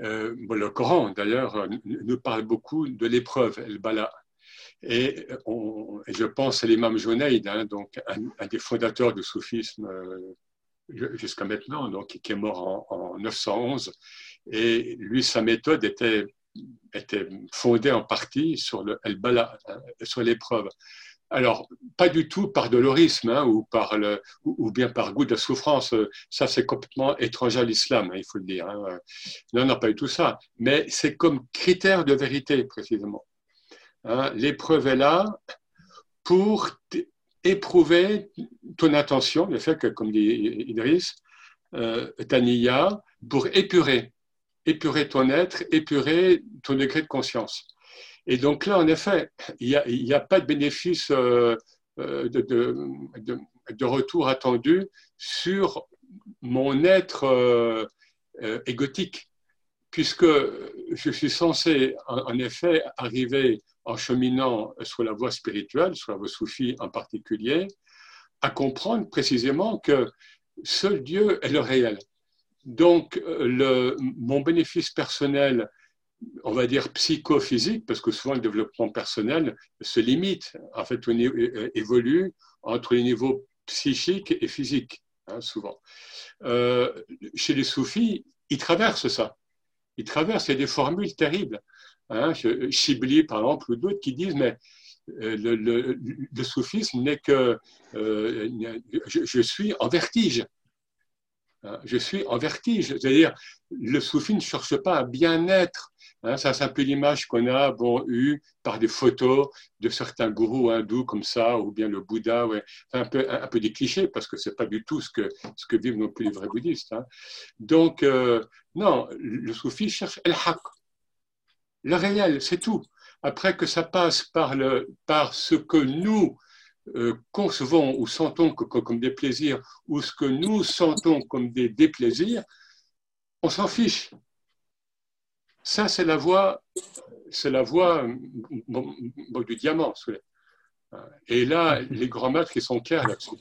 euh, le Coran d'ailleurs nous parle beaucoup de l'épreuve, el bala. Et, je pense à l'imam Junaid, hein, donc un, des fondateurs du soufisme jusqu'à maintenant, donc, qui est mort en, en 911. Et lui, sa méthode était fondée en partie sur le hein, sur l'épreuve. Alors, pas du tout par dolorisme hein, ou, par ou, bien par goût de la souffrance. Ça, c'est complètement étranger à l'islam, hein, il faut le dire. Non, non, pas du tout ça. Mais c'est comme critère de vérité, précisément. L'épreuve est là pour éprouver ton attention, le fait que, comme dit Idriss, euh, Taniya, pour épurer épurer ton être, épurer ton degré de conscience. Et donc là, en effet, il n'y a, pas de bénéfice euh, euh, de, retour attendu sur mon être euh, égotique, puisque je suis censé, en, effet, arriver en cheminant sur la voie spirituelle, sur la voie soufie en particulier, à comprendre précisément que seul Dieu est le réel. Donc, euh, mon bénéfice personnel, on va dire psychophysique, parce que souvent le développement personnel se limite, en fait, euh, évolue entre les niveaux psychiques et physiques, hein, souvent. Euh, chez les soufis, ils traversent ça. Ils traversent, il y a des formules terribles. Hein, Chibli, par exemple, ou d'autres qui disent, mais le, le, soufisme n'est que je, suis en vertige. Hein, je suis en vertige. C'est-à-dire, le soufi ne cherche pas à bien-être. Hein, ça, c'est un peu l'image qu'on a eue par des photos de certains gourous hindous comme ça, ou bien le Bouddha. Un, peu, un, des clichés, parce que ce n'est pas du tout ce que, vivent non plus les vrais bouddhistes. Hein. Donc, euh, non, le soufi cherche el-haq, le réel, c'est tout. Après que ça passe par ce que nous, euh, concevons ou sentons comme des plaisirs ou ce que nous sentons comme des déplaisirs, on s'en fiche. Ça, c'est la voie, c'est la voie du diamant. Et là, les grands maîtres, ils sont clairs là-dessus.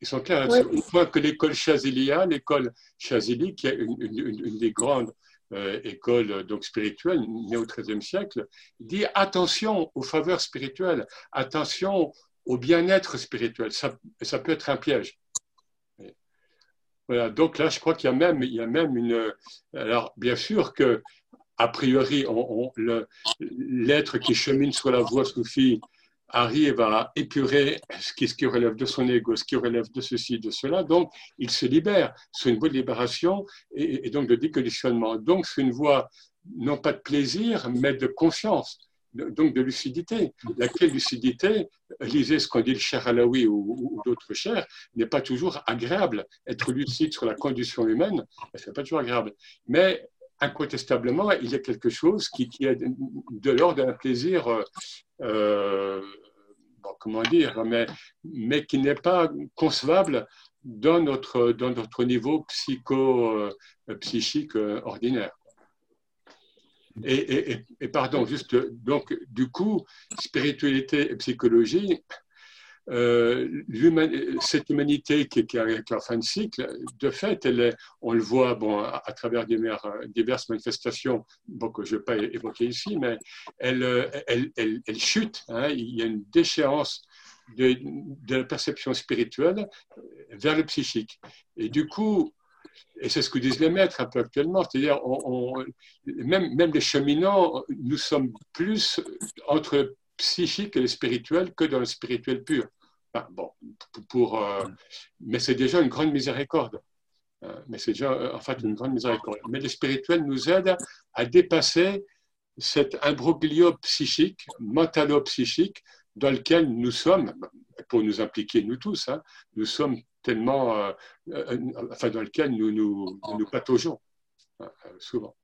Ils sont clairs là-dessus. Une fois que l'école Chazilia, l'école Chazili, qui est une, des grandes euh, écoles donc spirituelles, née au XIIIe siècle, dit attention aux faveurs spirituelles, attention au bien-être spirituel. Ça, peut être un piège. Voilà, donc là, je crois qu'il y a même, il y a même une. Alors, bien sûr que, a priori, l'être qui chemine sur la voie soufie arrive à épurer ce qui, relève de son ego, ce qui relève de ceci, de cela. Donc, il se libère. C'est une voie de libération et, et donc de déconditionnement. Donc, c'est une voie non pas de plaisir, mais de conscience donc de lucidité. Laquelle lucidité, lisez ce qu'on dit le cher Alaoui ou, d'autres chers, n'est pas toujours agréable. Être lucide sur la condition humaine, ce n'est pas toujours agréable. Mais incontestablement, il y a quelque chose qui, est de l'ordre d'un plaisir, euh, euh, comment dire, mais, mais qui n'est pas concevable dans notre, dans notre niveau psycho-psychique euh, ordinaire. Et, pardon, juste, donc, du coup, spiritualité et psychologie, euh, cette humanité qui, qui avec la fin de cycle, de fait, elle est, on le voit bon, à, travers diverses manifestations bon, que je ne vais pas évoquer ici, mais elle, elle, elle, chute. Hein, il y a une déchéance de, de, la perception spirituelle vers le psychique. Et du coup, et c'est ce que disent les maîtres un peu actuellement, c'est-à-dire on, même, même les cheminants, nous sommes plus entre psychique et le spirituel que dans le spirituel pur. bon, pour, euh, mais c'est déjà une grande miséricorde. Euh, mais c'est déjà euh, en fait une grande miséricorde. Mais le spirituel nous aide à dépasser cet imbroglio psychique, mentalo-psychique, dans lequel nous sommes, pour nous impliquer nous tous, hein, nous sommes tellement, euh, euh, enfin, dans lequel nous nous, nous, pataugeons, euh, souvent.